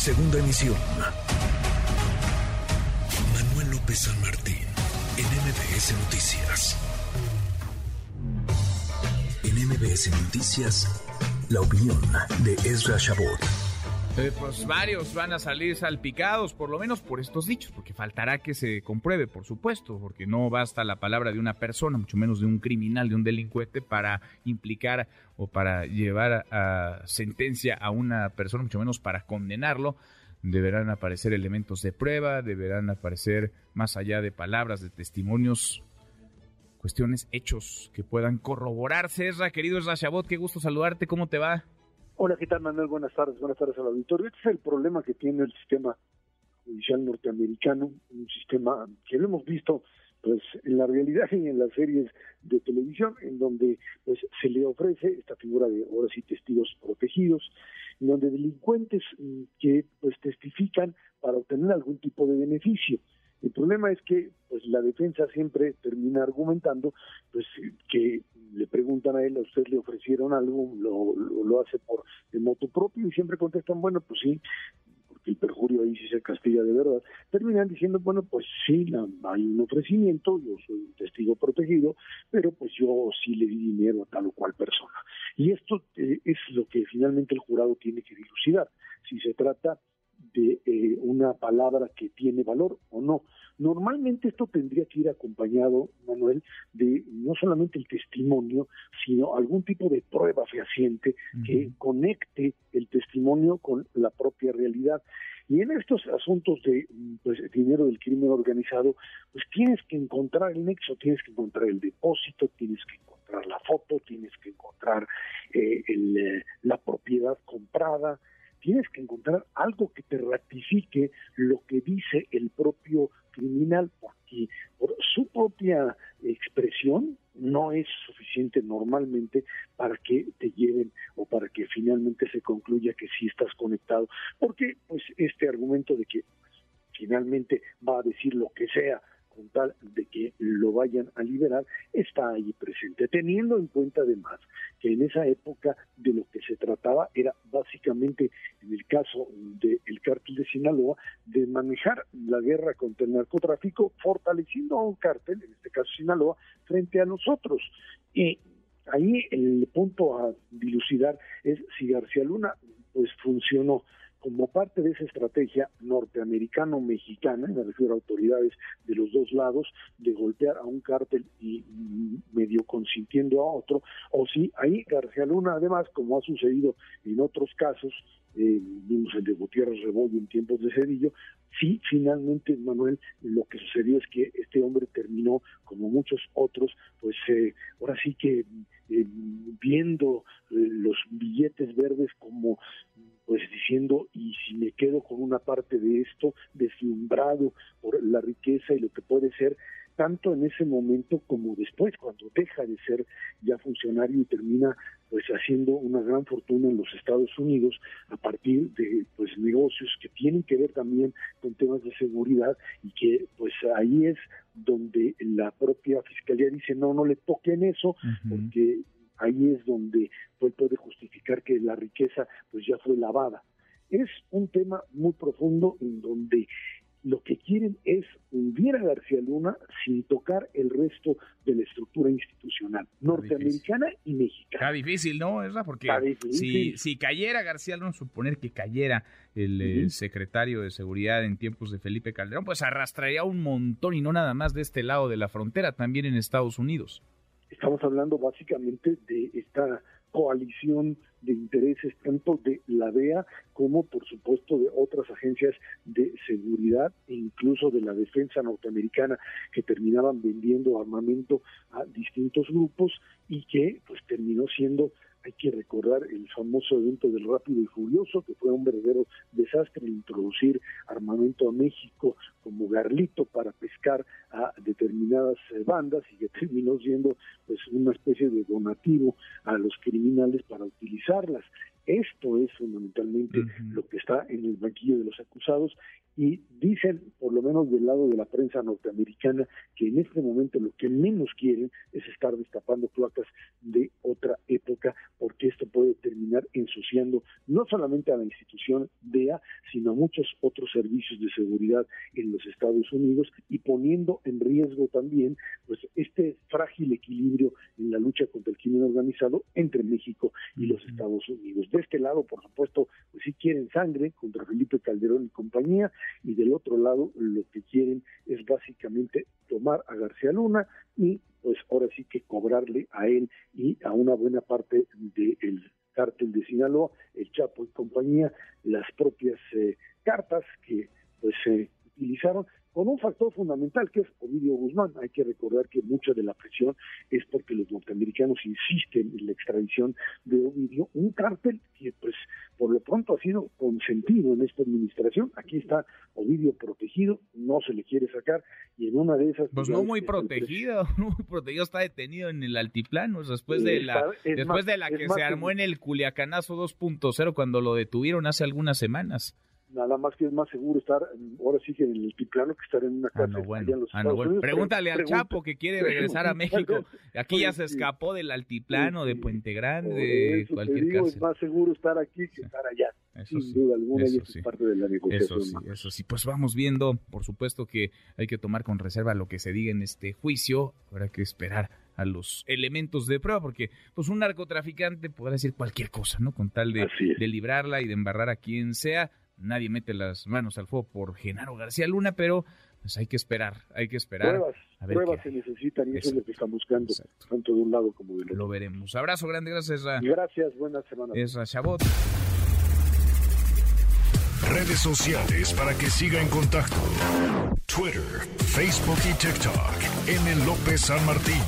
Segunda emisión. Manuel López San Martín, en MBS Noticias. En MBS Noticias, la opinión de Ezra Shabot. Eh, pues varios van a salir salpicados, por lo menos por estos dichos, porque faltará que se compruebe, por supuesto, porque no basta la palabra de una persona, mucho menos de un criminal, de un delincuente, para implicar o para llevar a sentencia a una persona, mucho menos para condenarlo. Deberán aparecer elementos de prueba, deberán aparecer más allá de palabras, de testimonios, cuestiones, hechos que puedan corroborarse. Esra, querido Esra Chabot, qué gusto saludarte, ¿cómo te va? Hola, ¿qué tal Manuel? Buenas tardes, buenas tardes al auditorio. Este es el problema que tiene el sistema judicial norteamericano, un sistema que lo hemos visto pues en la realidad y en las series de televisión, en donde pues se le ofrece esta figura de ahora sí testigos protegidos, en donde delincuentes mm, que pues testifican para obtener algún tipo de beneficio. El problema es que pues la defensa siempre termina argumentando pues que le preguntan a él, a usted le ofrecieron algo, lo, lo, hace por de moto propio y siempre contestan, bueno, pues sí, porque el perjurio ahí sí se castiga de verdad. Terminan diciendo, bueno, pues sí, hay un ofrecimiento, yo soy un testigo protegido, pero pues yo sí le di dinero a tal o cual persona. Y esto eh, es lo que finalmente el jurado tiene que dilucidar, si se trata de eh, una palabra que tiene valor o no. Normalmente esto tendría que ir acompañado, Manuel, de no solamente el testimonio, sino algún tipo de prueba fehaciente que conecte el testimonio con la propia realidad. Y en estos asuntos de pues, dinero del crimen organizado, pues tienes que encontrar el nexo, tienes que encontrar el depósito, tienes que encontrar la foto, tienes que encontrar eh, eh, la propiedad comprada, tienes que encontrar algo que te ratifique lo que dice el propio criminal, porque por su propia expresión no es suficiente normalmente para que te lleven o para que finalmente se concluya que sí estás conectado, porque pues este argumento de que finalmente va a decir lo que sea con tal de que lo vayan a liberar, está ahí presente, teniendo en cuenta además que en esa época de lo que se trataba era básicamente, en el caso del cártel de Sinaloa, de manejar la guerra contra el narcotráfico, fortaleciendo a un cártel, en este caso Sinaloa, frente a nosotros. Y ahí el punto a dilucidar es si García Luna pues funcionó como parte de esa estrategia norteamericano-mexicana, me refiero a autoridades de los dos lados, de golpear a un cártel y medio consintiendo a otro, o si ahí García Luna, además, como ha sucedido en otros casos, eh, vimos el de Gutiérrez Rebollo en tiempos de Cedillo, sí, finalmente, Manuel, lo que sucedió es que este hombre terminó, como muchos otros, pues eh, ahora sí que eh, viendo los billetes verdes como diciendo, y si me quedo con una parte de esto, deslumbrado por la riqueza y lo que puede ser, tanto en ese momento como después, cuando deja de ser ya funcionario y termina pues haciendo una gran fortuna en los Estados Unidos a partir de pues negocios que tienen que ver también con temas de seguridad y que pues ahí es donde la propia fiscalía dice no no le toquen eso porque ahí es donde pues, puede justificar que la riqueza pues ya fue lavada. Es un tema muy profundo en donde lo que quieren es hundir a García Luna sin tocar el resto de la estructura institucional norteamericana y mexicana. Está difícil, ¿no, Esra? Porque si, si cayera García Luna, suponer que cayera el eh, secretario de Seguridad en tiempos de Felipe Calderón, pues arrastraría un montón y no nada más de este lado de la frontera, también en Estados Unidos. Estamos hablando básicamente de esta coalición de intereses tanto de la DEA como por supuesto de otras agencias de seguridad e incluso de la defensa norteamericana que terminaban vendiendo armamento a distintos grupos y que pues terminó siendo hay que recordar el famoso evento del Rápido y Furioso, que fue un verdadero desastre introducir armamento a México como garlito para pescar a determinadas eh, bandas y que terminó siendo pues una especie de donativo a los criminales para utilizarlas. Esto es fundamentalmente lo que está en el banquillo de los acusados y dicen, por lo menos del lado de la prensa norteamericana, que en este momento lo que menos quieren es estar destapando cloacas de otra época, porque esto puede terminar ensuciando no solamente a la institución DEA, sino a muchos otros servicios de seguridad en los Estados Unidos y poniendo en riesgo también pues este frágil equilibrio en la lucha contra el crimen organizado entre México y los Estados Unidos. De este lado, por supuesto, pues sí quieren sangre contra Felipe Calderón y compañía, y del otro lado lo que quieren es básicamente tomar a García Luna y pues ahora sí que cobrarle a él y a una buena parte del cártel de Sinaloa, el Chapo y compañía, las propias eh, cartas que pues se utilizaron con un factor fundamental que es Ovidio Guzmán. Hay que recordar que mucha de la presión es porque los norteamericanos insisten en la extradición de Ovidio, un cártel que pues por lo pronto ha sido consentido en esta administración. Aquí está Ovidio protegido, no se le quiere sacar y en una de esas... Pues no muy protegido, no muy protegido, está detenido en el altiplano después de la, después de la que se armó en el Culiacanazo 2.0 cuando lo detuvieron hace algunas semanas nada más que es más seguro estar ahora sí que en el altiplano que estar en una casa. Ah, bueno. Ah, Pregúntale al Chapo que quiere regresar a México. Aquí ya se escapó del altiplano, de Puente Grande, cualquier digo, Es más seguro estar aquí que estar allá. Eso sin duda alguna, eso es parte de la negociación. Eso sí, eso sí. Pues vamos viendo, por supuesto que hay que tomar con reserva lo que se diga en este juicio. Habrá que esperar a los elementos de prueba, porque pues un narcotraficante podrá decir cualquier cosa, ¿no? Con tal de, de librarla y de embarrar a quien sea nadie mete las manos al fuego por Genaro García Luna, pero pues hay que esperar, hay que esperar. Pruebas, pruebas se necesitan y eso es lo que están buscando, tanto de un lado como del otro. Lo veremos. Abrazo grande, gracias. Gracias, buena semana. Esra Chabot. Redes sociales para que siga en contacto: Twitter, Facebook y TikTok. M. López San Martín.